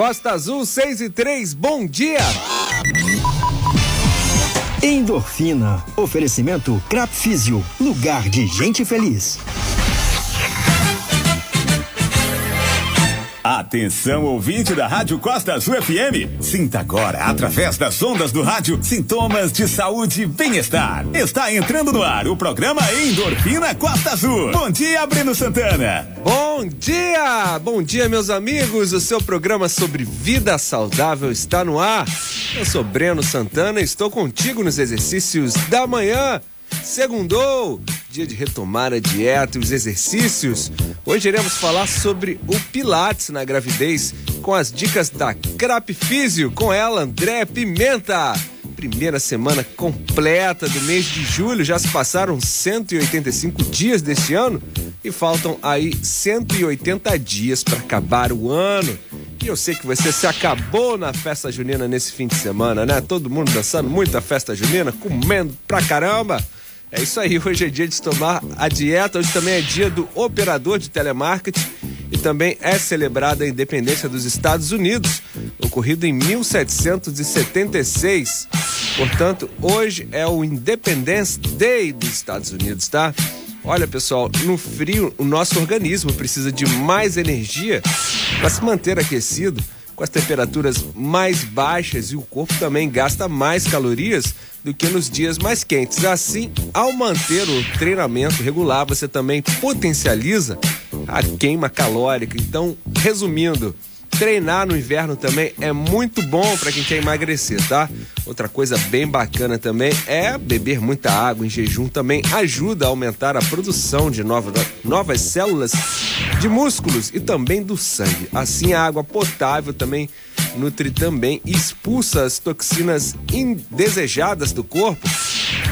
Costa Azul 6 e 3, bom dia! Endorfina. Oferecimento Crap Físio, lugar de gente feliz. Atenção, ouvinte da Rádio Costa Azul FM. Sinta agora, através das ondas do rádio, sintomas de saúde e bem-estar. Está entrando no ar o programa Endorfina Costa Azul. Bom dia, Breno Santana. Bom dia! Bom dia, meus amigos. O seu programa sobre vida saudável está no ar. Eu sou Breno Santana e estou contigo nos exercícios da manhã. Segundou, dia de retomar a dieta e os exercícios. Hoje iremos falar sobre o Pilates na gravidez com as dicas da Crap Físio com ela, André Pimenta. Primeira semana completa do mês de julho, já se passaram 185 dias deste ano e faltam aí 180 dias para acabar o ano. E eu sei que você se acabou na festa junina nesse fim de semana, né? Todo mundo dançando muita festa junina, comendo pra caramba. É isso aí, hoje é dia de tomar a dieta, hoje também é dia do operador de telemarketing e também é celebrada a independência dos Estados Unidos, ocorrido em 1776. Portanto, hoje é o Independence Day dos Estados Unidos, tá? Olha, pessoal, no frio o nosso organismo precisa de mais energia para se manter aquecido com as temperaturas mais baixas e o corpo também gasta mais calorias do que nos dias mais quentes. Assim, ao manter o treinamento regular, você também potencializa a queima calórica. Então, resumindo, Treinar no inverno também é muito bom para quem quer emagrecer, tá? Outra coisa bem bacana também é beber muita água em jejum também ajuda a aumentar a produção de novas, novas células de músculos e também do sangue. Assim a água potável também nutre também e expulsa as toxinas indesejadas do corpo.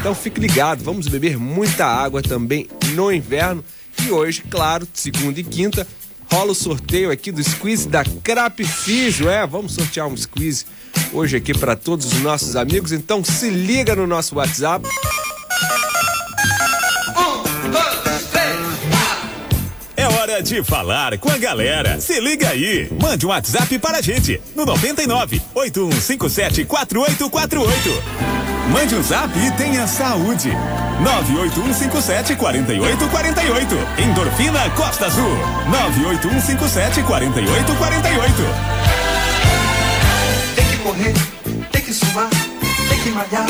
Então fique ligado, vamos beber muita água também no inverno. E hoje, claro, segunda e quinta, rola o sorteio aqui do squeeze da Crap Físio. É, vamos sortear um squeeze hoje aqui para todos os nossos amigos. Então se liga no nosso WhatsApp. Hora de falar com a galera. Se liga aí. Mande um WhatsApp para a gente no 99 8157 4848. Mande um zap e tenha saúde. 98157 4848. Endorfina Costa Azul. 98157 4848. Tem que correr, tem que suar, tem que malhar.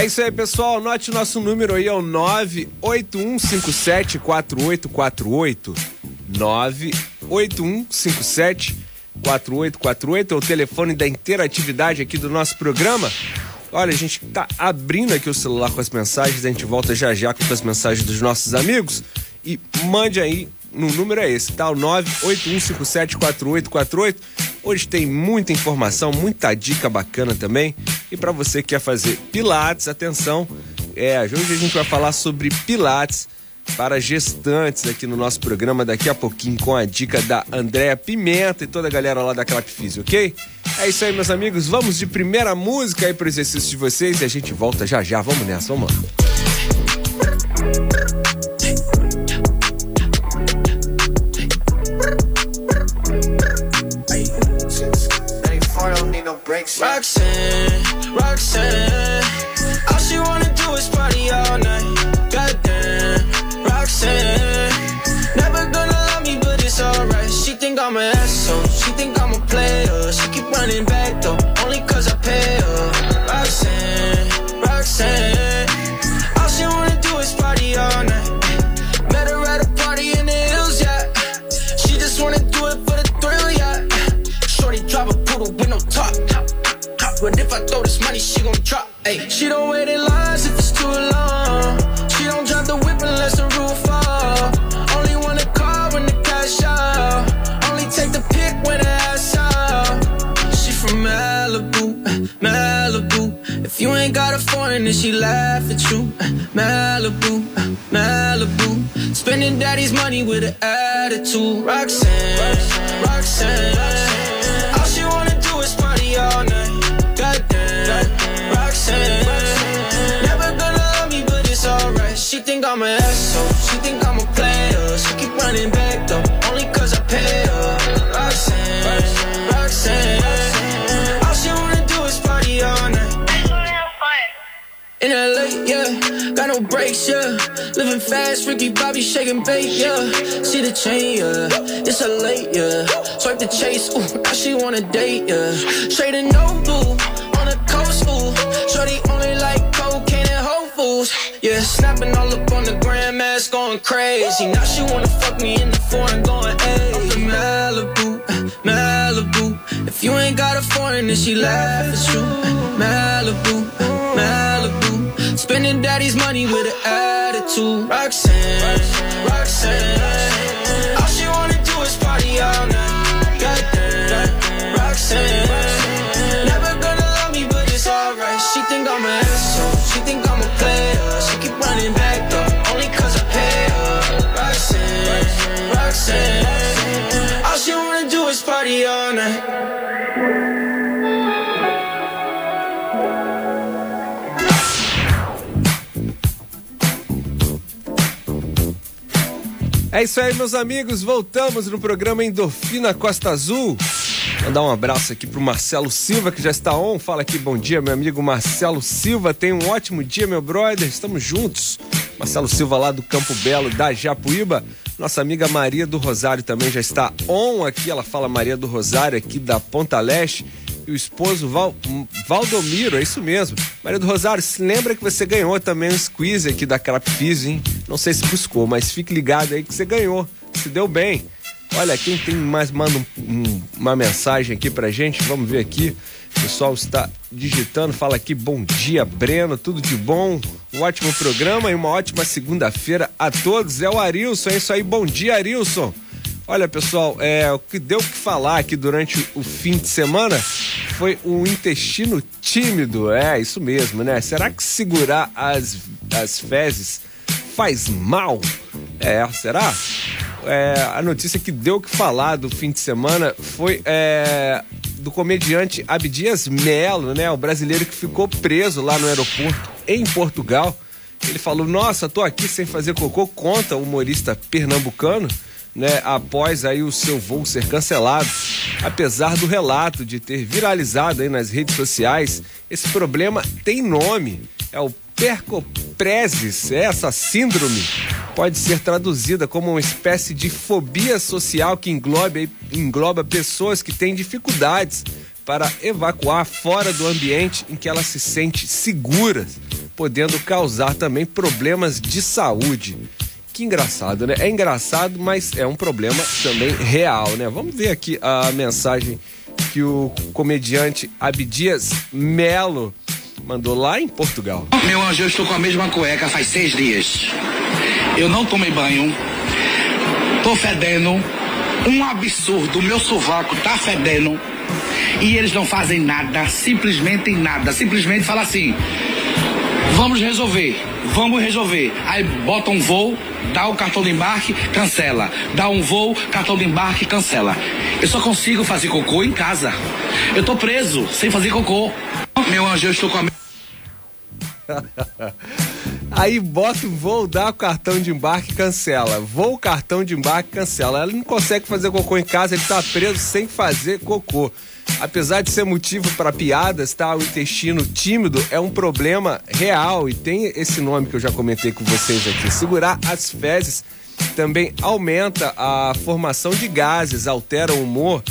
É isso aí, pessoal. Anote o nosso número aí, é o 98157 4848. 98157 4848 é o telefone da interatividade aqui do nosso programa. Olha, a gente tá abrindo aqui o celular com as mensagens, a gente volta já já com as mensagens dos nossos amigos e mande aí no número é esse, tá? O 981574848. Hoje tem muita informação, muita dica bacana também. E para você que quer fazer pilates, atenção, é, hoje a gente vai falar sobre pilates para gestantes aqui no nosso programa daqui a pouquinho com a dica da Andréa Pimenta e toda a galera lá da Clap Físio, ok? É isso aí, meus amigos. Vamos de primeira música aí para exercício de vocês e a gente volta já já. Vamos nessa, vamos lá. Roxy. Roxanne. Shaking bait, yeah. See the chain, yeah. It's a late, yeah. Swipe the chase, ooh, now she wanna date, yeah. Straight and no blue, on the coast, ooh. Shorty only like cocaine and Whole Foods, yeah. Snapping all up on the grandmas, going crazy. Now she wanna fuck me in the foreign, going, hey. I'm Malibu, Malibu. If you ain't got a foreign, then she laugh, it's true. Malibu, Malibu. Spending daddy's money with an attitude. Roxanne, Roxanne. All she wanna do is party all night. Goddamn, Roxanne. Never gonna love me, but it's alright. She think I'm an asshole. She think I'm a player. She keep running back though, only cause I pay her. Roxanne, Roxanne. É isso aí, meus amigos. Voltamos no programa Endorfina Costa Azul. Mandar um abraço aqui pro Marcelo Silva, que já está on. Fala aqui, bom dia, meu amigo Marcelo Silva. Tenha um ótimo dia, meu brother. Estamos juntos. Marcelo Silva lá do Campo Belo, da Japuíba. Nossa amiga Maria do Rosário também já está on aqui. Ela fala Maria do Rosário aqui da Ponta Leste. E o esposo Val, Valdomiro, é isso mesmo. Maria do Rosário, se lembra que você ganhou também um squeeze aqui da Crapfizz, hein? Não sei se buscou, mas fique ligado aí que você ganhou. Se deu bem. Olha, quem tem mais, manda um, um, uma mensagem aqui pra gente. Vamos ver aqui. O pessoal está digitando, fala aqui, bom dia, Breno, tudo de bom, um ótimo programa e uma ótima segunda-feira a todos. É o Arilson, é isso aí, bom dia, Arilson. Olha, pessoal, é, o que deu que falar aqui durante o fim de semana foi o intestino tímido. É, isso mesmo, né? Será que segurar as, as fezes faz mal? É, será? É, a notícia que deu que falar do fim de semana foi é, do comediante Abdias Melo, né? O brasileiro que ficou preso lá no aeroporto em Portugal. Ele falou: Nossa, tô aqui sem fazer cocô. Conta o humorista pernambucano né, após aí o seu voo ser cancelado. Apesar do relato de ter viralizado aí nas redes sociais, esse problema tem nome. É o percopresis. Essa síndrome pode ser traduzida como uma espécie de fobia social que engloba, engloba pessoas que têm dificuldades para evacuar fora do ambiente em que ela se sente segura, podendo causar também problemas de saúde. Que engraçado, né? É engraçado, mas é um problema também real, né? Vamos ver aqui a mensagem que o comediante Abdias Melo mandou lá em Portugal. Meu anjo, eu estou com a mesma cueca faz seis dias. Eu não tomei banho. Tô fedendo. Um absurdo. Meu sovaco tá fedendo. E eles não fazem nada. Simplesmente nada. Simplesmente fala assim. Vamos resolver. Vamos resolver. Aí bota um voo, dá o cartão de embarque, cancela. Dá um voo, cartão de embarque, cancela. Eu só consigo fazer cocô em casa. Eu tô preso, sem fazer cocô. Meu anjo, eu estou com a Aí bota o voo, dá o cartão de embarque cancela. Voo, cartão de embarque cancela. Ela não consegue fazer cocô em casa, ele tá preso sem fazer cocô. Apesar de ser motivo para piadas, tá? O intestino tímido é um problema real e tem esse nome que eu já comentei com vocês aqui. Segurar as fezes também aumenta a formação de gases, altera o humor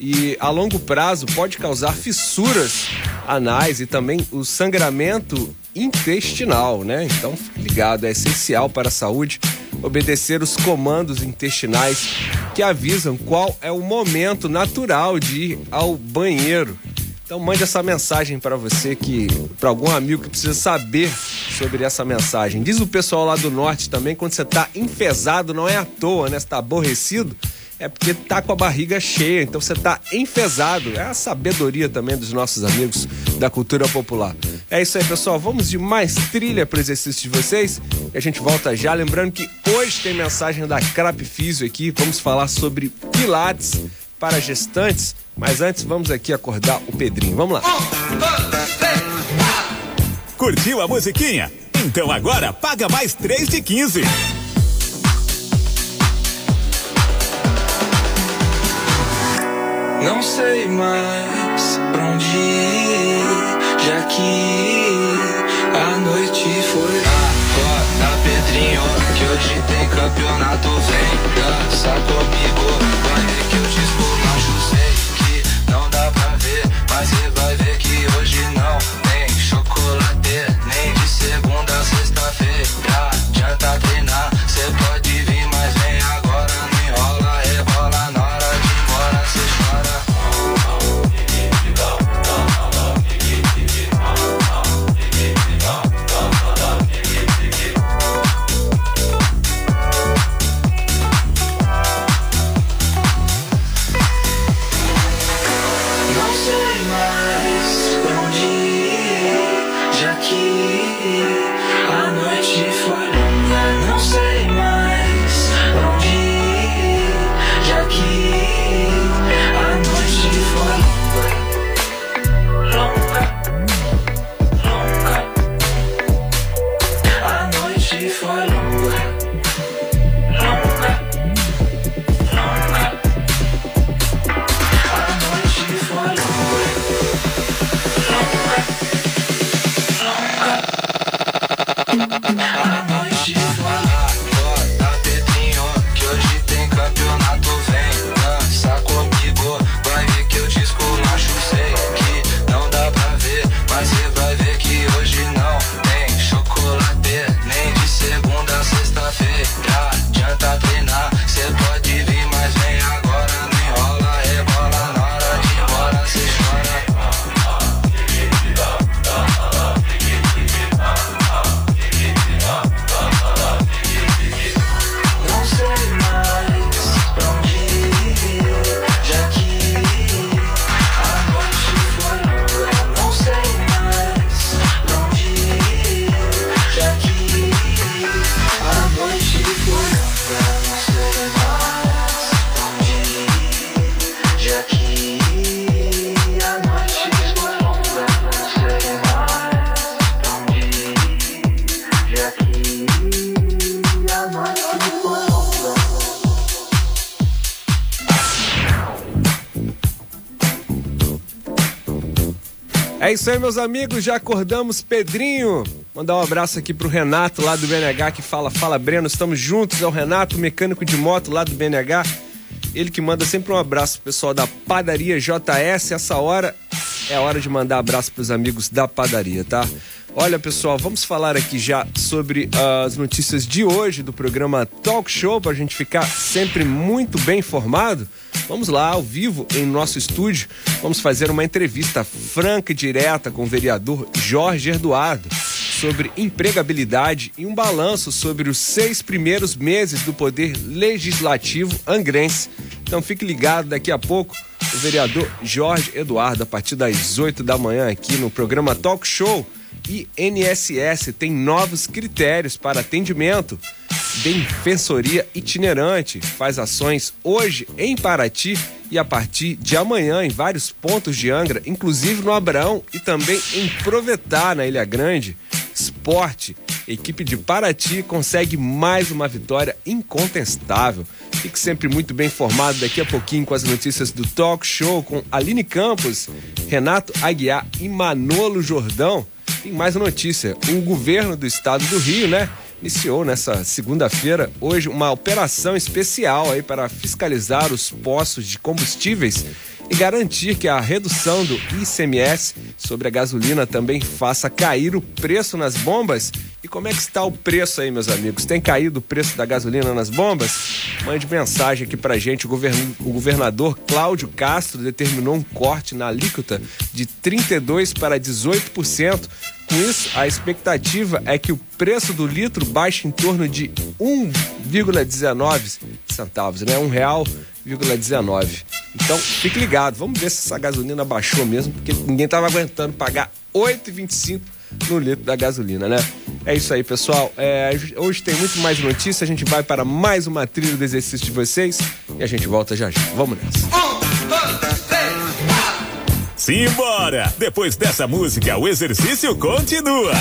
e a longo prazo pode causar fissuras anais e também o sangramento intestinal, né? Então, fique ligado, é essencial para a saúde obedecer os comandos intestinais que avisam qual é o momento natural de ir ao banheiro. Então mande essa mensagem para você que para algum amigo que precisa saber sobre essa mensagem. Diz o pessoal lá do norte também quando você tá enfesado não é à toa, né? Você tá aborrecido, é porque tá com a barriga cheia, então você tá enfesado. É a sabedoria também dos nossos amigos da cultura popular. É isso aí, pessoal. Vamos de mais trilha para exercício de vocês e a gente volta já. Lembrando que hoje tem mensagem da Crap Físio aqui. Vamos falar sobre pilates para gestantes, mas antes vamos aqui acordar o Pedrinho. Vamos lá. Curtiu a musiquinha? Então agora paga mais 3 de 15. Não sei mais pra onde ir, já que a noite foi. Acorda, Pedrinho, que hoje tem campeonato. Vem, dança comigo, É isso aí, meus amigos. Já acordamos, Pedrinho. Mandar um abraço aqui pro Renato lá do BNH que fala: Fala Breno, estamos juntos. É o Renato, mecânico de moto lá do BNH. Ele que manda sempre um abraço pro pessoal da Padaria JS. Essa hora é a hora de mandar abraço pros amigos da padaria, tá? Olha, pessoal, vamos falar aqui já sobre as notícias de hoje do programa Talk Show pra gente ficar sempre muito bem informado. Vamos lá, ao vivo, em nosso estúdio, vamos fazer uma entrevista franca e direta com o vereador Jorge Eduardo sobre empregabilidade e um balanço sobre os seis primeiros meses do Poder Legislativo angrense. Então fique ligado, daqui a pouco o vereador Jorge Eduardo, a partir das 8 da manhã aqui no programa Talk Show. E NSS tem novos critérios para atendimento. Defensoria itinerante faz ações hoje em Paraty e a partir de amanhã em vários pontos de Angra, inclusive no Abraão e também em Provetá, na Ilha Grande. Esporte, equipe de Paraty consegue mais uma vitória incontestável. Fique sempre muito bem informado daqui a pouquinho com as notícias do Talk Show com Aline Campos, Renato Aguiar e Manolo Jordão. Tem mais notícia. O governo do estado do Rio, né? Iniciou nessa segunda-feira, hoje, uma operação especial aí para fiscalizar os postos de combustíveis e garantir que a redução do ICMS sobre a gasolina também faça cair o preço nas bombas. E como é que está o preço aí, meus amigos? Tem caído o preço da gasolina nas bombas? Mande mensagem aqui pra gente. O, govern... o governador Cláudio Castro determinou um corte na alíquota de 32% para 18%. Com isso, a expectativa é que o preço do litro baixe em torno de 1,19 centavos, né? Um real 19. Então, fique ligado. Vamos ver se essa gasolina baixou mesmo, porque ninguém estava aguentando pagar 8,25 no litro da gasolina, né? É isso aí, pessoal. É, hoje tem muito mais notícia. A gente vai para mais uma trilha do exercício de vocês e a gente volta já já. Vamos nessa. Simbora! Depois dessa música, o exercício continua.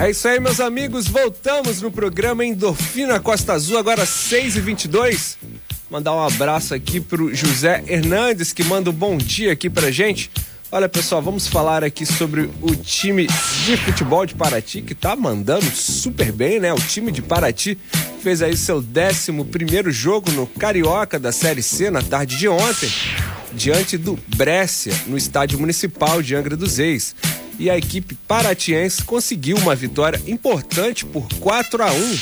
É isso aí, meus amigos. Voltamos no programa Endorfina Costa Azul, agora 6h22. Mandar um abraço aqui pro José Hernandes, que manda um bom dia aqui pra gente. Olha, pessoal, vamos falar aqui sobre o time de futebol de Paraty, que tá mandando super bem, né? O time de Paraty fez aí seu 11 primeiro jogo no Carioca da Série C na tarde de ontem, diante do Brescia, no estádio municipal de Angra dos Reis e a equipe paratiense conseguiu uma vitória importante por 4 a 1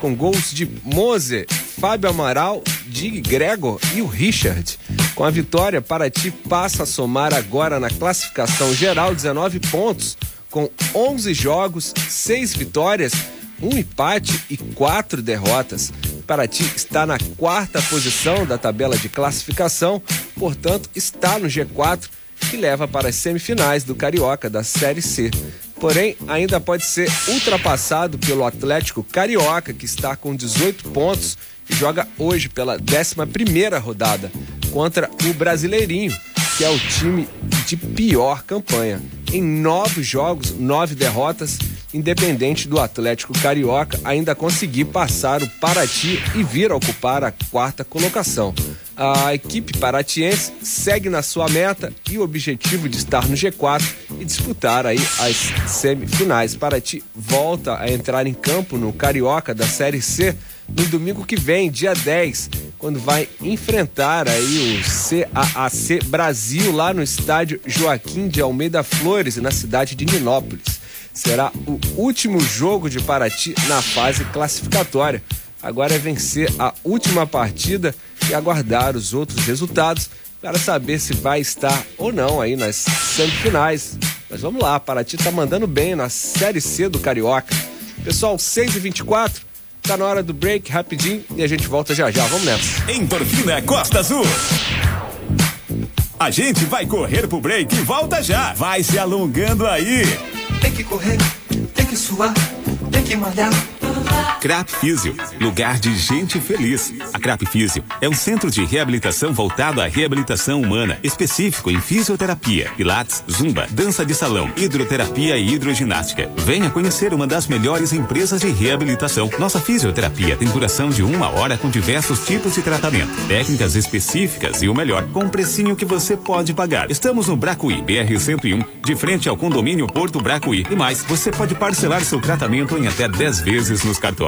com gols de Moser, Fábio Amaral, Dig Gregor e o Richard. Com a vitória, Paraty passa a somar agora na classificação geral 19 pontos, com 11 jogos, 6 vitórias, um empate e quatro derrotas. Paraty está na quarta posição da tabela de classificação, portanto, está no G4 que leva para as semifinais do Carioca da Série C. Porém, ainda pode ser ultrapassado pelo Atlético Carioca, que está com 18 pontos e joga hoje pela 11ª rodada contra o Brasileirinho, que é o time de pior campanha. Em nove jogos, nove derrotas, independente do Atlético Carioca ainda conseguir passar o Paraty e vir a ocupar a quarta colocação. A equipe paratiense segue na sua meta e o objetivo de estar no G4 e disputar aí as semifinais. Paraty volta a entrar em campo no Carioca da Série C no domingo que vem, dia 10, quando vai enfrentar aí o CAAC Brasil lá no estádio Joaquim de Almeida Flores, na cidade de Ninópolis. Será o último jogo de Paraty na fase classificatória. Agora é vencer a última partida e aguardar os outros resultados para saber se vai estar ou não aí nas semifinais. Mas vamos lá, Paraty tá mandando bem na Série C do Carioca. Pessoal, 6 e 24 tá na hora do break, rapidinho, e a gente volta já já. Vamos nessa. Endorfina Costa Azul. A gente vai correr pro break e volta já. Vai se alongando aí. Tem que correr, tem que suar, tem que malhar. Crap Físio, lugar de gente feliz. A Crap Físio é um centro de reabilitação voltado à reabilitação humana, específico em fisioterapia, pilates, zumba, dança de salão, hidroterapia e hidroginástica. Venha conhecer uma das melhores empresas de reabilitação. Nossa fisioterapia tem duração de uma hora com diversos tipos de tratamento, técnicas específicas e o melhor, com um precinho que você pode pagar. Estamos no Bracuí, BR 101, de frente ao condomínio Porto Bracuí. E mais, você pode parcelar seu tratamento em até 10 vezes nos cartões.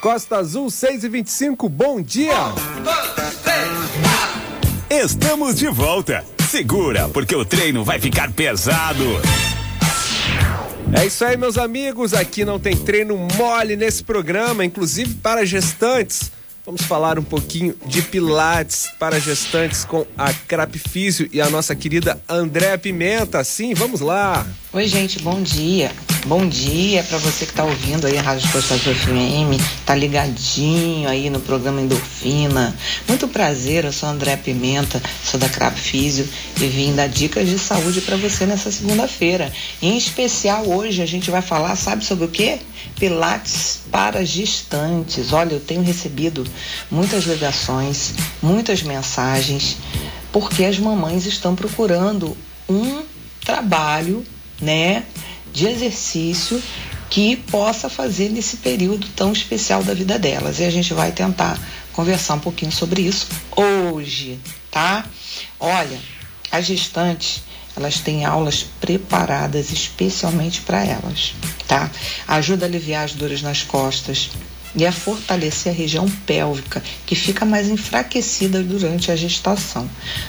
Costa Azul 6 e 25 bom dia! Estamos de volta. Segura, porque o treino vai ficar pesado. É isso aí, meus amigos. Aqui não tem treino mole nesse programa, inclusive para gestantes. Vamos falar um pouquinho de Pilates para gestantes com a Crap Físio e a nossa querida Andréa Pimenta. Sim, vamos lá. Oi, gente, bom dia. Bom dia para você que está ouvindo aí a Rádio Gostosa FM, tá ligadinho aí no programa Endorfina. Muito prazer, eu sou André Pimenta, sou da Crap Físio e vim dar dicas de saúde para você nessa segunda-feira. Em especial hoje a gente vai falar, sabe sobre o quê? Pilates para gestantes. Olha, eu tenho recebido muitas ligações, muitas mensagens, porque as mamães estão procurando um trabalho, né, de exercício que possa fazer nesse período tão especial da vida delas. E a gente vai tentar conversar um pouquinho sobre isso hoje, tá? Olha, as gestantes, elas têm aulas preparadas especialmente para elas, tá? Ajuda a aliviar as dores nas costas, e a fortalecer a região pélvica, que fica mais enfraquecida durante a gestação.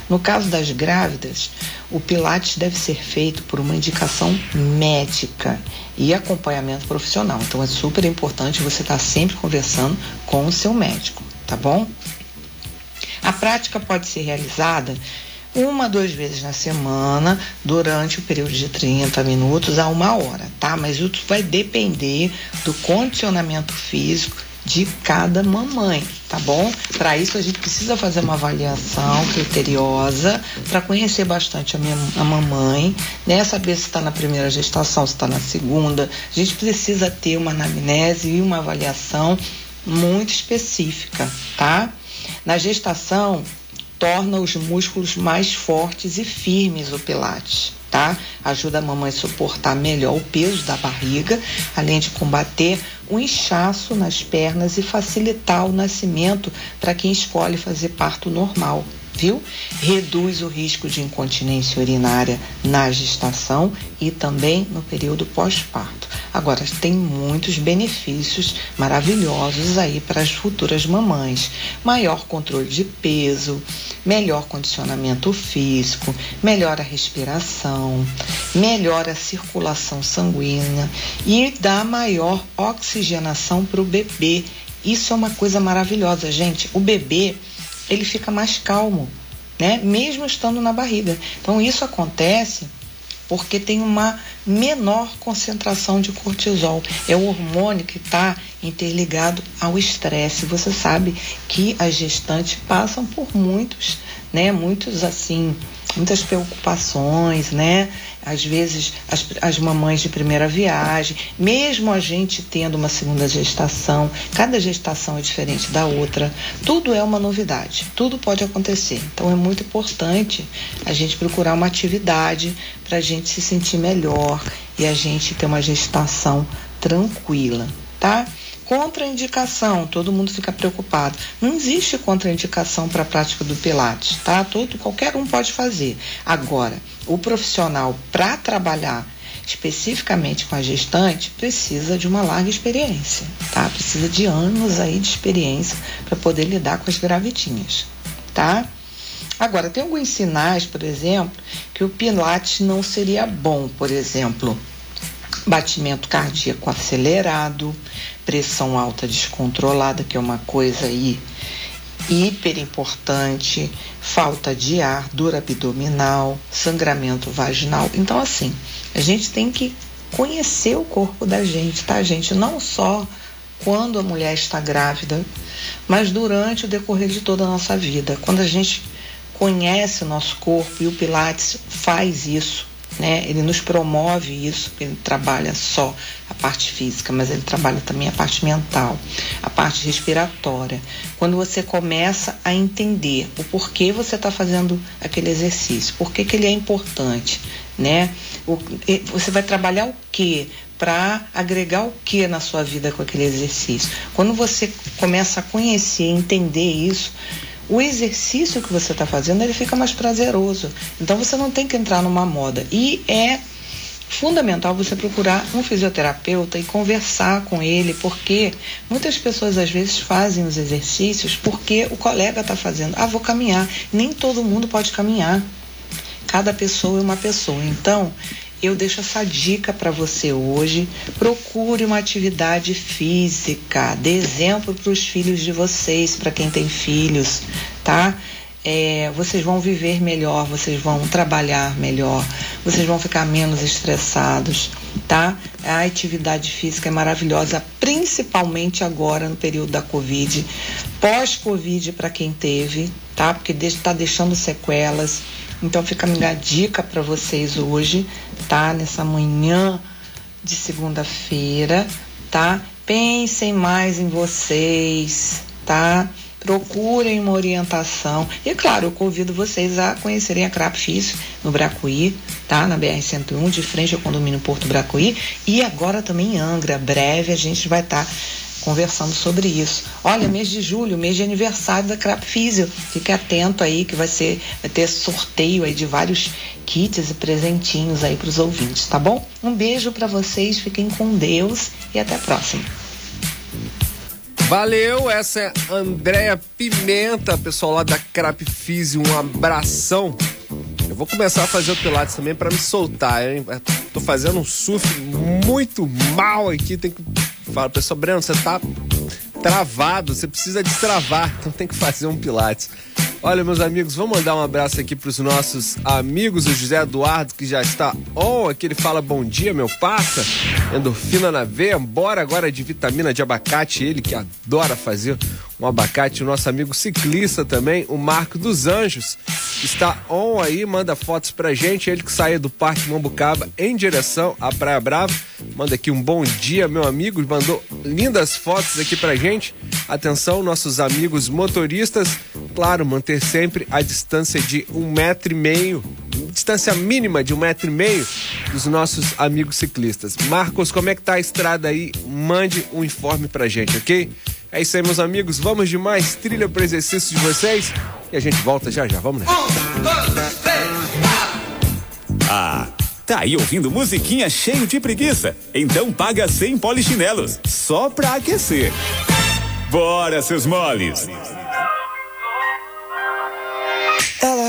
No caso das grávidas, o Pilates deve ser feito por uma indicação médica e acompanhamento profissional. Então é super importante você estar sempre conversando com o seu médico, tá bom? A prática pode ser realizada uma, duas vezes na semana, durante o período de 30 minutos a uma hora, tá? Mas isso vai depender do condicionamento físico de cada mamãe, tá bom? Para isso a gente precisa fazer uma avaliação criteriosa para conhecer bastante a, minha, a mamãe, né? Saber se está na primeira gestação, se está na segunda. A gente precisa ter uma anamnese e uma avaliação muito específica, tá? Na gestação, torna os músculos mais fortes e firmes o Pilates, tá? Ajuda a mamãe a suportar melhor o peso da barriga, além de combater o inchaço nas pernas e facilitar o nascimento para quem escolhe fazer parto normal. Reduz o risco de incontinência urinária na gestação e também no período pós-parto. Agora, tem muitos benefícios maravilhosos aí para as futuras mamães: maior controle de peso, melhor condicionamento físico, melhora a respiração, melhora a circulação sanguínea e dá maior oxigenação para o bebê. Isso é uma coisa maravilhosa, gente. O bebê ele fica mais calmo, né? Mesmo estando na barriga. Então isso acontece porque tem uma menor concentração de cortisol. É o hormônio que está interligado ao estresse. Você sabe que as gestantes passam por muitos, né? Muitos assim, muitas preocupações, né? Às vezes as, as mamães de primeira viagem, mesmo a gente tendo uma segunda gestação, cada gestação é diferente da outra, tudo é uma novidade, tudo pode acontecer. Então é muito importante a gente procurar uma atividade para a gente se sentir melhor e a gente ter uma gestação tranquila, tá? Contraindicação, todo mundo fica preocupado. Não existe contraindicação para a prática do Pilates, tá? Todo, qualquer um pode fazer. Agora, o profissional para trabalhar especificamente com a gestante precisa de uma larga experiência, tá? Precisa de anos aí de experiência para poder lidar com as gravidinhas, tá? Agora, tem alguns sinais, por exemplo, que o Pilates não seria bom, por exemplo, batimento cardíaco acelerado, pressão alta descontrolada, que é uma coisa aí hiper importante, falta de ar, dor abdominal, sangramento vaginal. Então, assim, a gente tem que conhecer o corpo da gente, tá, gente? Não só quando a mulher está grávida, mas durante o decorrer de toda a nossa vida. Quando a gente conhece o nosso corpo e o Pilates faz isso, né? Ele nos promove isso, ele trabalha só a parte física, mas ele trabalha também a parte mental, a parte respiratória. Quando você começa a entender o porquê você está fazendo aquele exercício, por que ele é importante, né? O, você vai trabalhar o quê? Para agregar o que na sua vida com aquele exercício? Quando você começa a conhecer, entender isso, o exercício que você está fazendo ele fica mais prazeroso. Então você não tem que entrar numa moda. E é fundamental você procurar um fisioterapeuta e conversar com ele, porque muitas pessoas às vezes fazem os exercícios porque o colega está fazendo. Ah, vou caminhar. Nem todo mundo pode caminhar. Cada pessoa é uma pessoa. Então, eu deixo essa dica para você hoje. Procure uma atividade física, dê exemplo para os filhos de vocês, para quem tem filhos, tá? É, vocês vão viver melhor, vocês vão trabalhar melhor, vocês vão ficar menos estressados, tá? A atividade física é maravilhosa, principalmente agora no período da Covid, pós-Covid para quem teve, tá? Porque está deixando sequelas. Então fica a minha dica para vocês hoje, tá? Nessa manhã de segunda-feira, tá? Pensem mais em vocês, tá? Procurem uma orientação. E claro, eu convido vocês a conhecerem a Crap Físio no Bracuí, tá? Na BR-101, de frente ao condomínio Porto Bracuí. E agora também em Angra. Breve a gente vai estar conversando sobre isso. Olha, mês de julho, mês de aniversário da Crap Físio. Fique atento aí que vai ser vai ter sorteio aí de vários kits e presentinhos aí para os ouvintes, tá bom? Um beijo para vocês, fiquem com Deus e até a próxima. Valeu, essa é a Andréia Pimenta, pessoal lá da Crap Físio, um abração. Eu vou começar a fazer o Pilates também para me soltar, hein? Tô fazendo um surf muito mal aqui, tem que falar, pessoal, Breno, você tá travado, você precisa destravar, então tem que fazer um Pilates. Olha, meus amigos, vamos mandar um abraço aqui pros nossos amigos, o José Eduardo, que já está on, aqui ele fala bom dia, meu passa, endorfina na veia, bora agora de vitamina de abacate, ele que adora fazer um abacate, o nosso amigo ciclista também, o Marco dos Anjos, está on aí, manda fotos pra gente, ele que saiu do Parque Mambucaba em direção à Praia Brava, manda aqui um bom dia, meu amigo, mandou lindas fotos aqui pra gente, atenção, nossos amigos motoristas, claro, manter sempre a distância de um metro e meio, distância mínima de um metro e meio dos nossos amigos ciclistas. Marcos, como é que tá a estrada aí? Mande um informe pra gente, ok? É isso aí, meus amigos. Vamos de mais trilha para exercício de vocês e a gente volta já já. Vamos nessa. Ah, tá aí ouvindo musiquinha cheio de preguiça? Então paga 100 polichinelos, só pra aquecer. Bora, seus moles!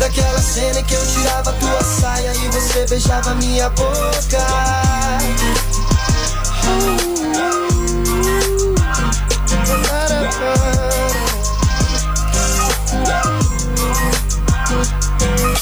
Daquela cena que eu tirava tua saia e você beijava minha boca.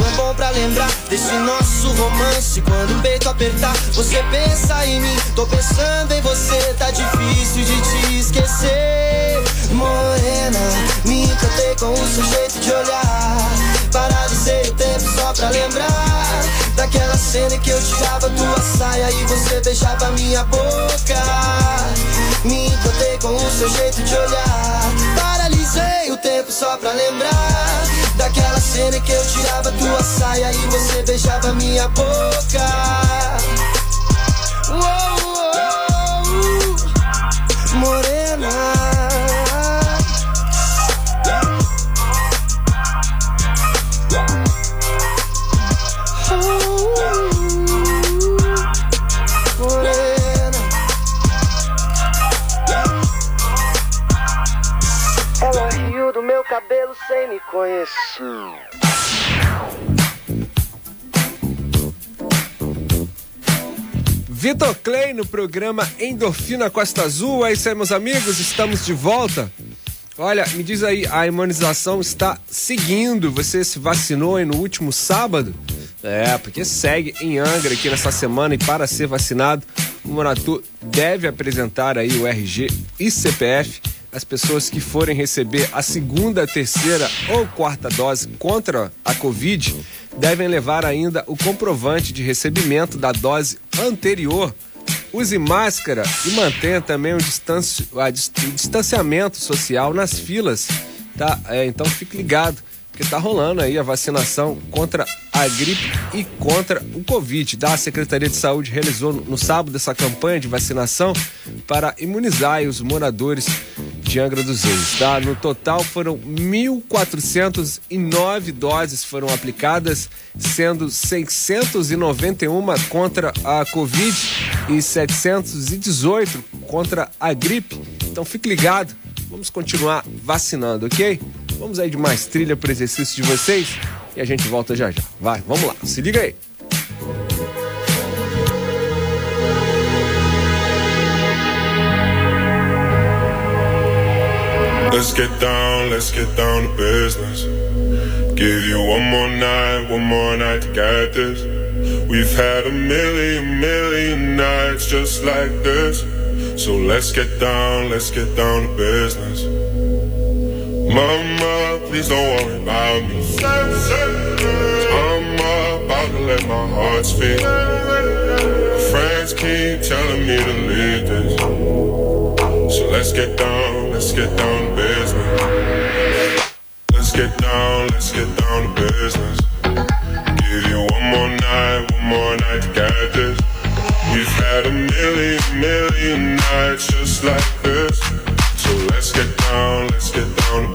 é bom pra lembrar desse nosso romance. Quando o peito apertar, você pensa em mim. Tô pensando em você, tá difícil de te esquecer. Morena, me encantei com o seu jeito de olhar. Paralisei o tempo só pra lembrar daquela cena que eu tirava tua saia e você beijava minha boca. Me encantei com o seu jeito de olhar. Paralisei o tempo só pra lembrar daquela cena que eu tirava tua saia e você beijava minha boca. Uou, uou. Morena. Sem me conhecer. Vitor Clay no programa Endorfina Costa Azul. É isso aí, meus amigos, estamos de volta. Olha, me diz aí, a imunização está seguindo. Você se vacinou aí no último sábado? É, porque segue em Angra aqui nessa semana e para ser vacinado, o morador deve apresentar aí o RG e CPF. As pessoas que forem receber a segunda, terceira ou quarta dose contra a Covid devem levar ainda o comprovante de recebimento da dose anterior. Use máscara e mantenha também o, distanci- o distanciamento social nas filas, tá? É, então fique ligado, porque tá rolando aí a vacinação contra a gripe e contra o Covid. Tá? A Secretaria de Saúde realizou no, sábado essa campanha de vacinação para imunizar os moradores de Angra dos Reis, tá? No total foram 1.409 doses foram aplicadas, sendo 691 contra a Covid e 718 contra a gripe. Então fique ligado, vamos continuar vacinando, ok? Vamos aí de mais trilha para exercício de vocês e a gente volta já já. Vai, vamos lá, se liga aí. Let's get down, let's get down to business. Give you one more night, one more night to get this. We've had a million, million nights just like this. So let's get down, let's get down to business. Mama, please don't worry about me. I'm about to let my heart speak. My friends keep telling me to leave this. So let's get down, let's get down to business. Let's get down, let's get down to business. Give you one more night, one more night to get this. We've had a million, million nights just like this. So let's get down, let's get down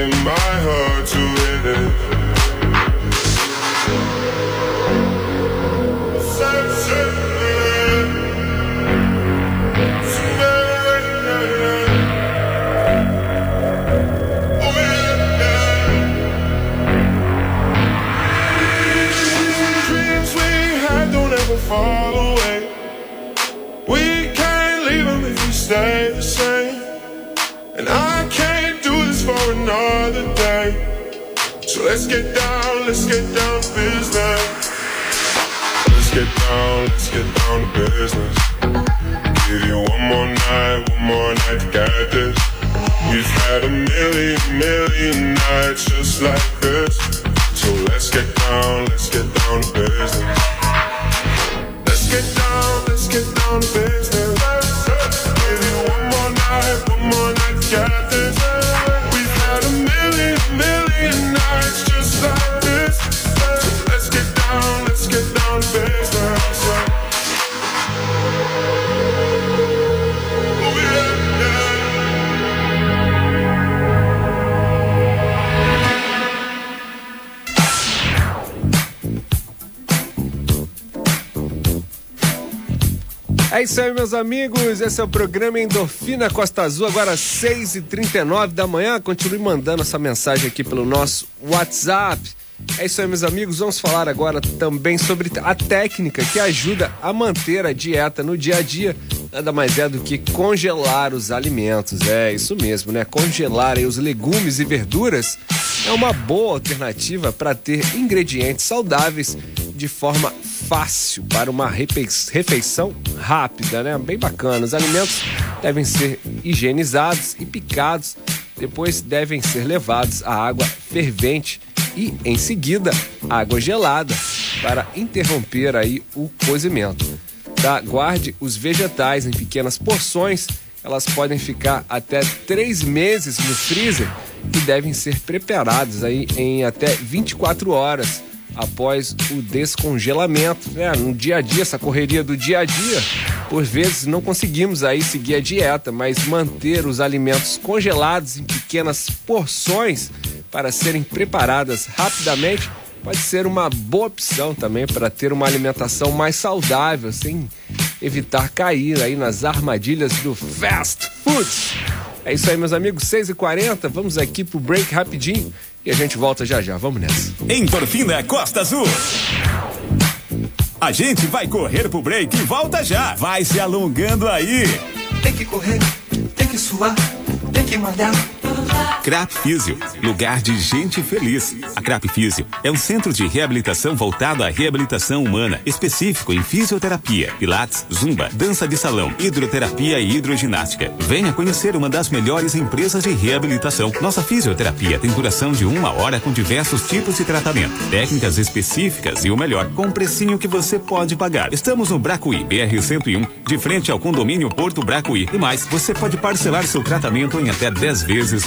in my heart. É isso aí, meus amigos. Esse é o programa Endorfina Costa Azul, agora às 6h39 da manhã. Continue mandando essa mensagem aqui pelo nosso WhatsApp. É isso aí, meus amigos. Vamos falar agora também sobre a técnica que ajuda a manter a dieta no dia a dia. Nada mais é do que congelar os alimentos. É isso mesmo, né? Congelar os legumes e verduras é uma boa alternativa para ter ingredientes saudáveis de forma fácil para uma refe- refeição rápida, né? Bem bacana. Os alimentos devem ser higienizados e picados, depois devem ser levados à água fervente e, em seguida, água gelada para interromper aí o cozimento. Tá? Guarde os vegetais em pequenas porções. Elas podem ficar até três meses no freezer e devem ser preparados aí em até 24 horas após o descongelamento. Né? No dia a dia, essa correria do dia a dia, por vezes não conseguimos aí seguir a dieta, mas manter os alimentos congelados em pequenas porções para serem preparadas rapidamente pode ser uma boa opção também para ter uma alimentação mais saudável, sem evitar cair aí nas armadilhas do fast food. É isso aí, meus amigos, 6h40, vamos aqui pro break rapidinho e a gente volta já já. Vamos nessa. Em Porfina, Costa Azul. A gente vai correr pro break e volta já. Vai se alongando aí. Tem que correr, tem que suar, tem que malhar. Crap Físio, lugar de gente feliz. A Crap Físio é um centro de reabilitação voltado à reabilitação humana, específico em fisioterapia, pilates, zumba, dança de salão, hidroterapia e hidroginástica. Venha conhecer uma das melhores empresas de reabilitação. Nossa fisioterapia tem duração de uma hora com diversos tipos de tratamento, técnicas específicas e o melhor, com um precinho que você pode pagar. Estamos no Bracuí, BR 101, de frente ao condomínio Porto Bracuí. E mais, você pode parcelar seu tratamento em até 10 vezes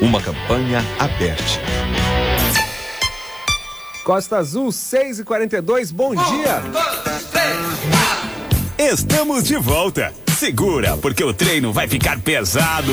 Uma campanha aberta. Costa Azul, 6h42, bom dia! Estamos de volta. Segura, porque o treino vai ficar pesado.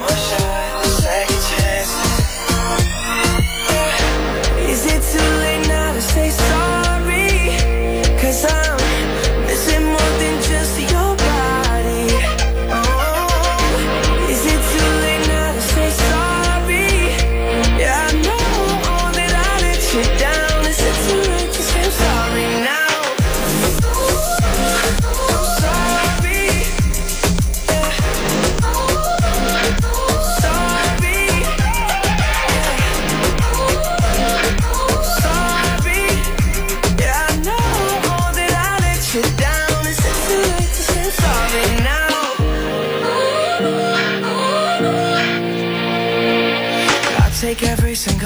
doing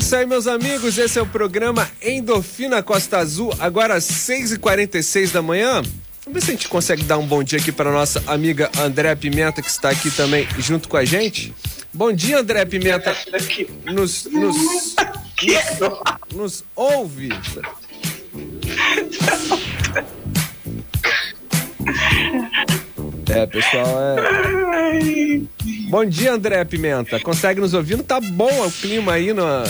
isso aí, meus amigos. Esse é o programa Endorfina Costa Azul, agora às 6h46 da manhã. Vamos ver se a gente consegue dar um bom dia aqui para nossa amiga André Pimenta, que está aqui também junto com a gente. Bom dia, André Pimenta. Nos, nos, nos, ouve. É, pessoal, é. Bom dia, André Pimenta. Consegue nos ouvir? Tá bom o clima aí na,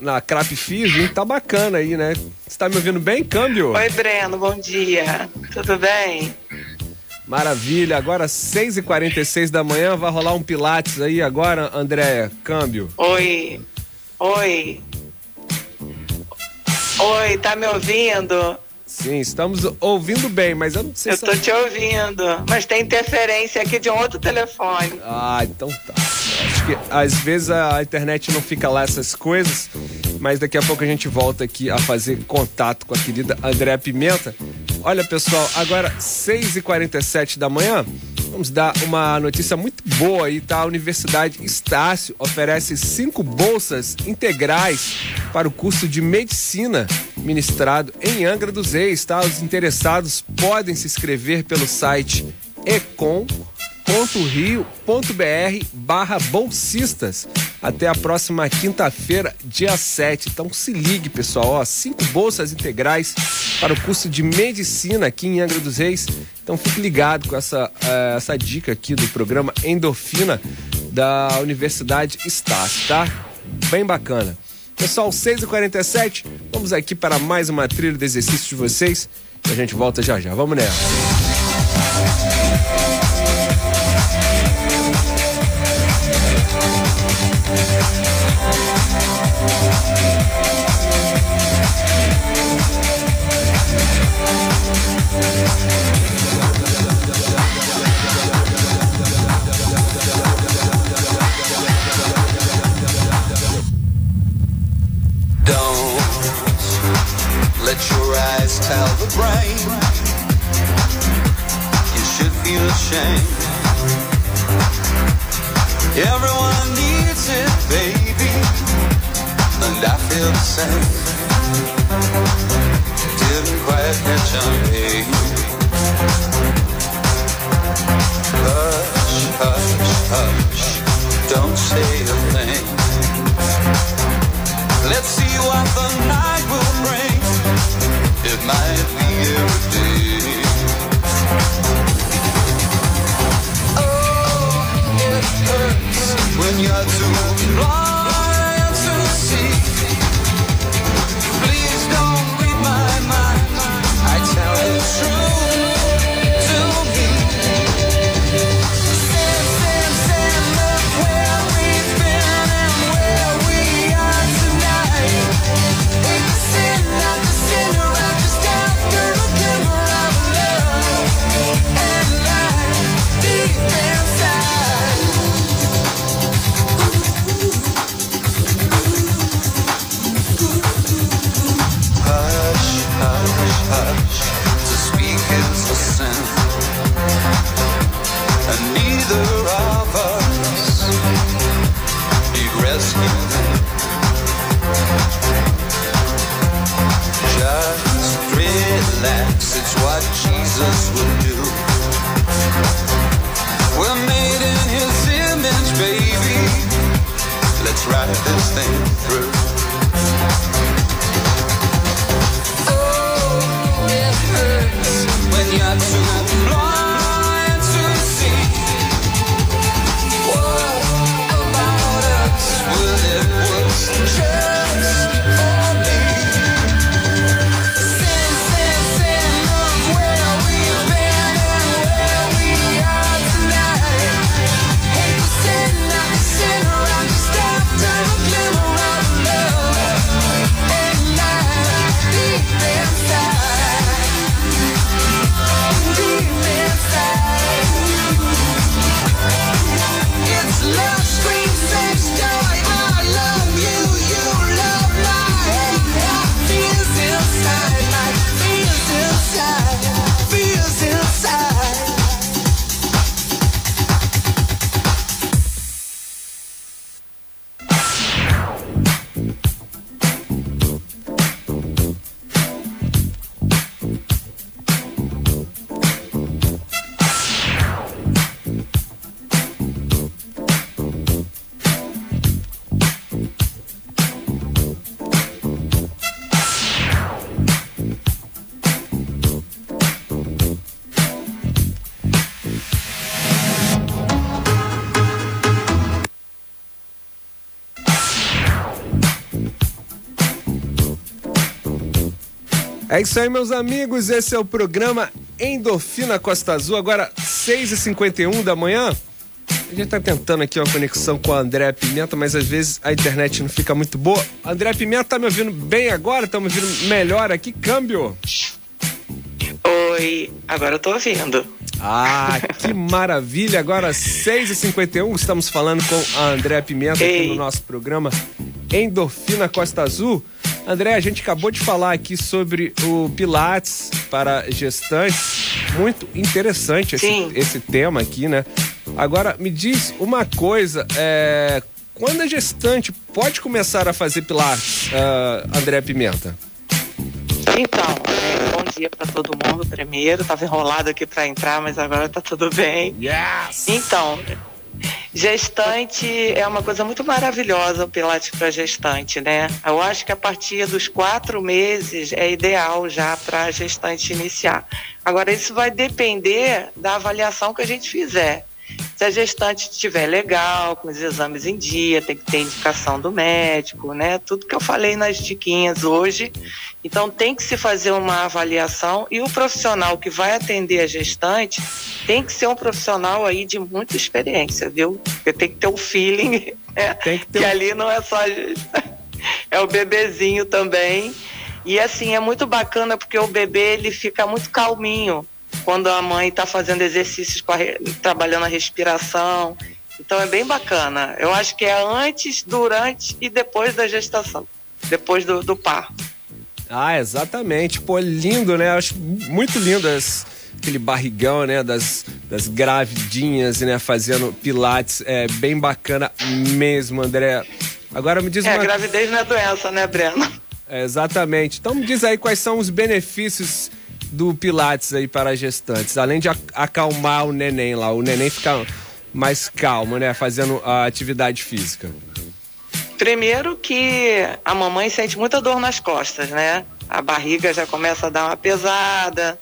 na Crap Fizz, hein? Tá bacana aí, né? Você tá me ouvindo bem, câmbio? Oi, Breno, bom dia. Tudo bem? Maravilha, agora 6h46 da manhã, vai rolar um Pilates aí agora, Andréia, câmbio. Oi. Oi. Oi, tá me ouvindo? Sim, estamos ouvindo bem, mas eu não sei Eu se... tô te ouvindo, mas tem interferência aqui de um outro telefone. Ah, então tá. Acho que às vezes a internet não fica lá essas coisas, mas daqui a pouco a gente volta aqui a fazer contato com a querida Andréa Pimenta. Olha, pessoal, agora 6h47 da manhã, vamos dar uma notícia muito boa aí, tá? A Universidade Estácio oferece cinco bolsas integrais para o curso de medicina ministrado em Angra dos Reis, tá? Os interessados podem se inscrever pelo site ecom.rio.br barra bolsistas até a próxima quinta-feira, dia 7. Então se ligue, pessoal, ó, cinco bolsas integrais para o curso de medicina aqui em Angra dos Reis. Então fique ligado com essa, eh, essa dica aqui do programa Endorfina da Universidade Estácio, tá? Bem bacana. Pessoal, 6h47, vamos aqui para mais uma trilha de exercício de vocês. A gente volta já já. Vamos nessa. The brain you should feel ashamed. Everyone needs it, baby, and I feel the same. Didn't quite catch on, baby. É isso aí, meus amigos. Esse é o programa Endorfina Costa Azul. Agora, 6h51 da manhã. A gente tá tentando aqui uma conexão com a André Pimenta, mas às vezes a internet não fica muito boa. André Pimenta tá me ouvindo bem agora? Tá me ouvindo melhor aqui? Câmbio. Oi, agora eu tô ouvindo. Ah, que maravilha! Agora, 6h51, estamos falando com a André Pimenta aqui Ei. no nosso programa Endorfina Costa Azul. André, a gente acabou de falar aqui sobre o Pilates para gestantes. Muito interessante esse, esse tema aqui, né? Agora, me diz uma coisa: é, quando a gestante pode começar a fazer Pilates, ah, André Pimenta? Então, é, bom dia pra todo mundo primeiro. Tava enrolado aqui pra entrar, mas agora tá tudo bem. Yes! Então, gestante é uma coisa muito maravilhosa o Pilates para gestante, né? Eu acho que a partir dos quatro meses é ideal já para a gestante iniciar. Agora, isso vai depender da avaliação que a gente fizer. Se a gestante estiver legal, com os exames em dia, tem que ter indicação do médico, né? Tudo que eu falei nas diquinhas hoje. Então tem que se fazer uma avaliação e o profissional que vai atender a gestante tem que ser um profissional aí de muita experiência, viu? Porque tem que ter o feeling, né? que, ali não é só a gestante, é o bebezinho também. E assim, é muito bacana porque o bebê ele fica muito calminho quando a mãe está fazendo exercícios, trabalhando a respiração. Então é bem bacana. Eu acho que é antes, durante e depois da gestação, depois do, do parto. Ah, exatamente. Pô, lindo, né? Acho muito lindo as- aquele barrigão, né? Das, das gravidinhas, né? Fazendo pilates. É bem bacana mesmo, André. Agora me diz É, uma... gravidez não é doença, né, Breno? É, exatamente. Então me diz aí quais são os benefícios do pilates aí para gestantes. Além de ac- acalmar o neném lá. O neném fica mais calmo, né? Fazendo a atividade física. Primeiro que a mamãe sente muita dor nas costas, né? A barriga já começa a dar uma pesada.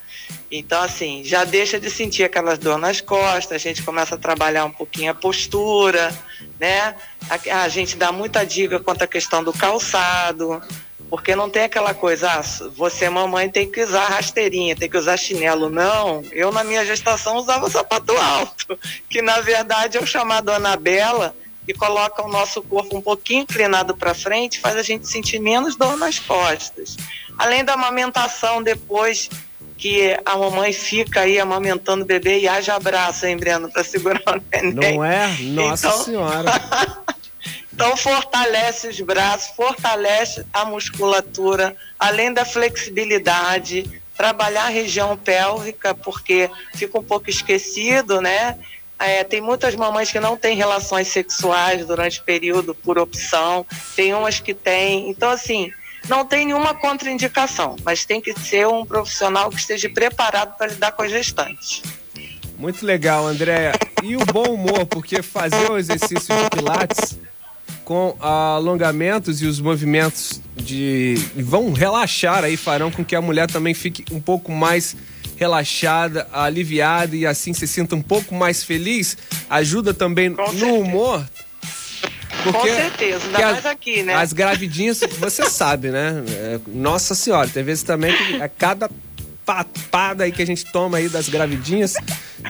Então, assim, já deixa de sentir aquelas dor nas costas, a gente começa a trabalhar um pouquinho a postura, né? A, a gente dá muita dica quanto à questão do calçado, porque não tem aquela coisa, ah, você mamãe tem que usar rasteirinha, tem que usar chinelo. Não, eu na minha gestação usava sapato alto, que na verdade é o chamado Anabela, que coloca o nosso corpo um pouquinho inclinado para frente, faz a gente sentir menos dor nas costas. Além da amamentação depois que a mamãe fica aí amamentando o bebê e haja abraço, hein, Breno, para segurar o neném. Não é? Nossa Então- Senhora. Então fortalece os braços, fortalece a musculatura, além da flexibilidade, trabalhar a região pélvica, porque fica um pouco esquecido, né? É, tem muitas mamães que não têm relações sexuais durante o período por opção, tem umas que têm. Então, assim, não tem nenhuma contraindicação, mas tem que ser um profissional que esteja preparado para lidar com as gestantes. Muito legal, André. E o bom humor, porque fazer o exercício de pilates com alongamentos e os movimentos de vão relaxar aí, farão com que a mulher também fique um pouco mais relaxada, aliviada e assim se sinta um pouco mais feliz. Ajuda também no humor. Com certeza, ainda mais aqui, né? As gravidinhas, você sabe, né? É, Nossa senhora, tem vezes também que a cada papada aí que a gente toma aí das gravidinhas,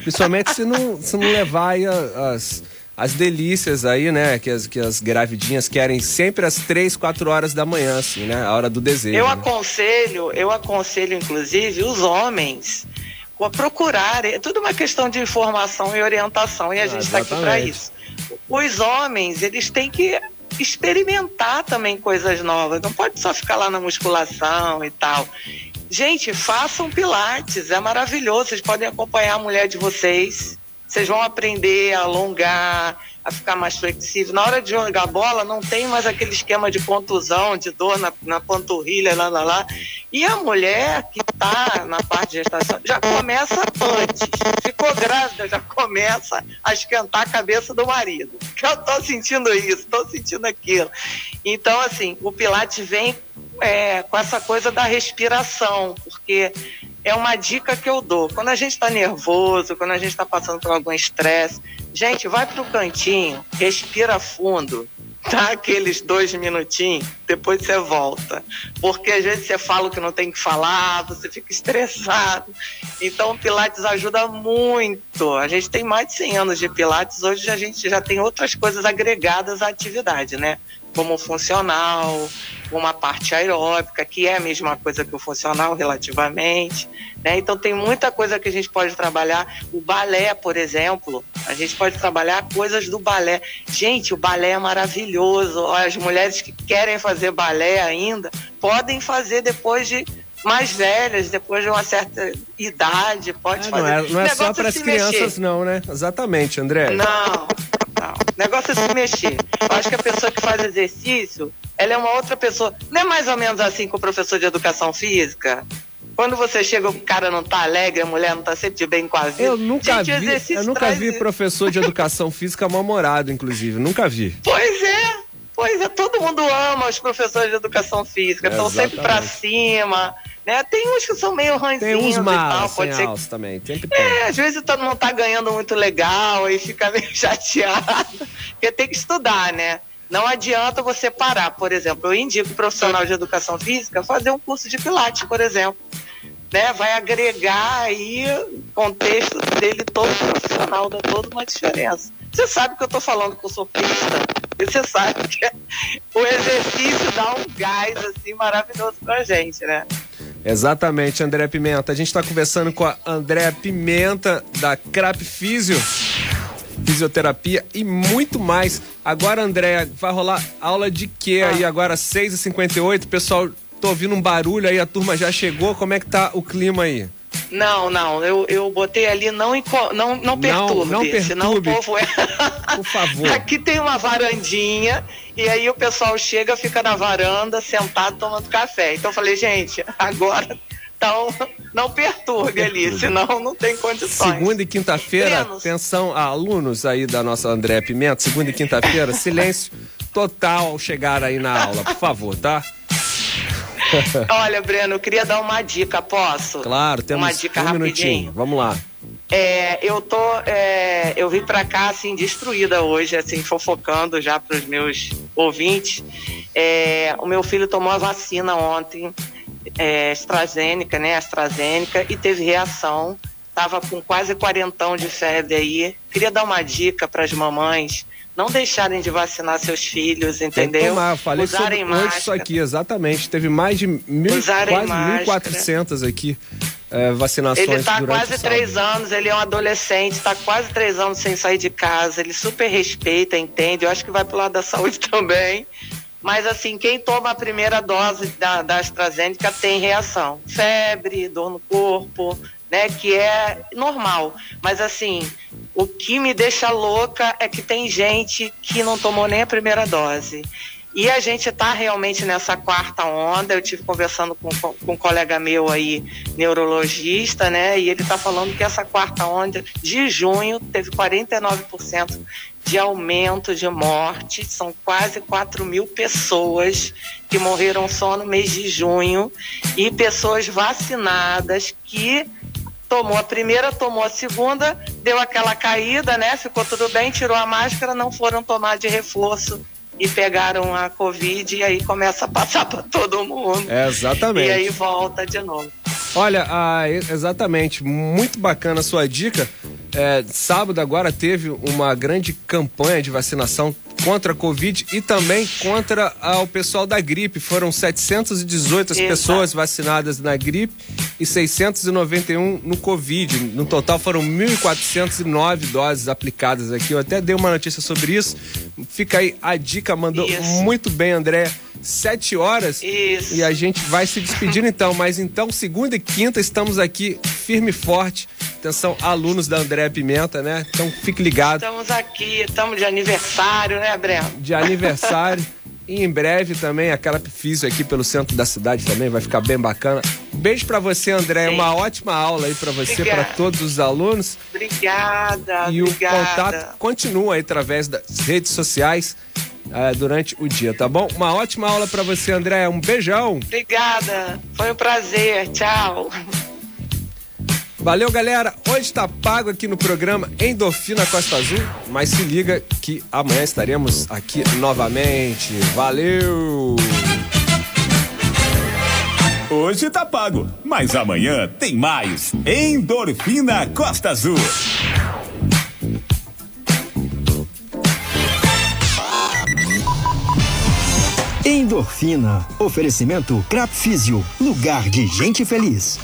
principalmente se não, se não levar aí as, as delícias aí, né? Que as, que as gravidinhas querem sempre às três, quatro horas da manhã, assim, né? A hora do desejo. Eu né? aconselho, eu aconselho inclusive os homens a procurarem, é tudo uma questão de informação e orientação e a gente está aqui para isso. Os homens, eles têm que experimentar também coisas novas, não pode só ficar lá na musculação e tal. Gente, façam pilates, é maravilhoso, vocês podem acompanhar a mulher de vocês. Vocês vão aprender a alongar, a ficar mais flexível. Na hora de jogar bola, não tem mais aquele esquema de contusão, de dor na, na panturrilha, lá, lá, lá. E a mulher que está na parte de gestação já começa antes. Ficou grávida, já começa a esquentar a cabeça do marido. Eu tô sentindo isso, tô sentindo aquilo. Então, assim, o Pilates vem é, com essa coisa da respiração, porque é uma dica que eu dou. Quando a gente está nervoso, quando a gente está passando por algum estresse, gente, vai para o cantinho, respira fundo, dá aqueles dois minutinhos, depois você volta. Porque às vezes você fala o que não tem que falar, você fica estressado. Então o Pilates ajuda muito. A gente tem mais de 100 anos de Pilates, hoje a gente já tem outras coisas agregadas à atividade, né? Como funcional, uma parte aeróbica, que é a mesma coisa que o funcional relativamente. Né? Então tem muita coisa que a gente pode trabalhar. O balé, por exemplo, a gente pode trabalhar coisas do balé. Gente, o balé é maravilhoso. As mulheres que querem fazer balé ainda podem fazer depois de mais velhas, depois de uma certa idade, pode Não fazer. é, não é só para as crianças, mexer. não, né? Exatamente, André. Não, O negócio é se mexer. Eu acho que a pessoa que faz exercício, ela é uma outra pessoa. Não é mais ou menos assim com o professor de educação física? Quando você chega, o cara não tá alegre, a mulher não tá sempre de bem com a vida. Eu nunca Gente, vi, eu nunca vi isso. professor de educação física mal-humorado, inclusive. Nunca vi. Pois é, pois é, todo mundo ama os professores de educação física, estão sempre pra cima, né? Tem uns que são meio ranzinhos Tem uns e tal, malas pode ser também. Sempre tem. É, às vezes todo mundo tá ganhando muito legal e fica meio chateado, porque tem que estudar, né? Não adianta você parar, por exemplo, eu indico profissional de educação física fazer um curso de pilates, por exemplo. Né? Vai agregar aí o contexto dele todo profissional, dá toda uma diferença. Você sabe que eu tô falando com o surfista, e você sabe que o exercício dá um gás assim maravilhoso pra gente, né? Exatamente, André Pimenta. A gente está conversando com a André Pimenta da Crap Físio, fisioterapia e muito mais. Agora, André, vai rolar aula de quê aí? Agora, 6h58. Pessoal, tô ouvindo um barulho aí, a turma já chegou. Como é que tá o clima aí? Não, não, eu, eu botei ali não, não, não perturbe, não senão o perturbe. povo é... Por favor. Aqui tem uma varandinha e aí o pessoal chega, fica na varanda, sentado, tomando café. Então eu falei, gente, agora então, não perturbe ali, senão não tem condições. Segunda e quinta-feira, atenção a alunos aí da nossa André Pimenta, segunda e quinta-feira, silêncio total ao chegar aí na aula, por favor, tá? Olha, Breno, eu queria dar uma dica, posso? Claro, temos uma dica um rapidinho. minutinho. Vamos lá. É, eu tô, é, eu vim pra cá assim destruída hoje, assim fofocando já pros meus ouvintes. É, o meu filho tomou a vacina ontem, é, AstraZeneca, né? AstraZeneca e teve reação. Tava com quase quarentão de febre aí. Queria dar uma dica para as mamães não deixarem de vacinar seus filhos, Tem que entendeu? tomar, falei sobre Usarem isso máscara. aqui, exatamente. Teve mais de mil, Usarem quase máscara. 1.400 aqui é, vacinações Ele está quase três anos, ele é um adolescente, está quase três anos sem sair de casa, ele super respeita, entende? Eu acho que vai pro lado da saúde também. Mas assim, quem toma a primeira dose da, da AstraZeneca tem reação. Febre, dor no corpo, né? Que é normal. Mas assim, o que me deixa louca é que tem gente que não tomou nem a primeira dose. E a gente está realmente nessa quarta onda. Eu tive conversando com, com um colega meu aí, neurologista, né? E ele está falando que essa quarta onda de junho teve 49% de aumento de morte. São quase 4 mil pessoas que morreram só no mês de junho. E pessoas vacinadas que tomou a primeira, tomou a segunda, deu aquela caída, né? Ficou tudo bem, tirou a máscara, não foram tomar de reforço e pegaram a Covid e aí começa a passar para todo mundo. É, exatamente. E aí volta de novo. Olha, ah, exatamente, muito bacana a sua dica. É, sábado agora teve uma grande campanha de vacinação contra a Covid e também contra ah, o pessoal da gripe. Foram 718 as Exato. pessoas vacinadas na gripe e 691 no Covid. No total foram 1.409 doses aplicadas aqui. Eu até dei uma notícia sobre isso. Fica aí a dica, mandou muito bem, André. Sete horas Isso. e a gente vai se despedindo então. Mas então, segunda e quinta, estamos aqui firme e forte. Atenção, alunos da André Pimenta, né? Então fique ligado. Estamos aqui, estamos de aniversário, né, Breno? De aniversário. E em breve também aquela Físio aqui pelo centro da cidade também vai ficar bem bacana. Beijo pra você, André. Uma ótima aula aí pra você, pra Obrigada. todos os alunos. Obrigada, E o obrigada. contato continua aí através das redes sociais eh, durante o dia, tá bom? Uma ótima aula pra você, André. Um beijão. Obrigada, foi um prazer, tchau. Valeu, galera. Hoje tá pago aqui no programa Endorfina Costa Azul, mas se liga que amanhã estaremos aqui novamente. Valeu! Hoje tá pago, mas amanhã tem mais. Endorfina Costa Azul. Endorfina. Oferecimento Crap Físio. Lugar de gente feliz.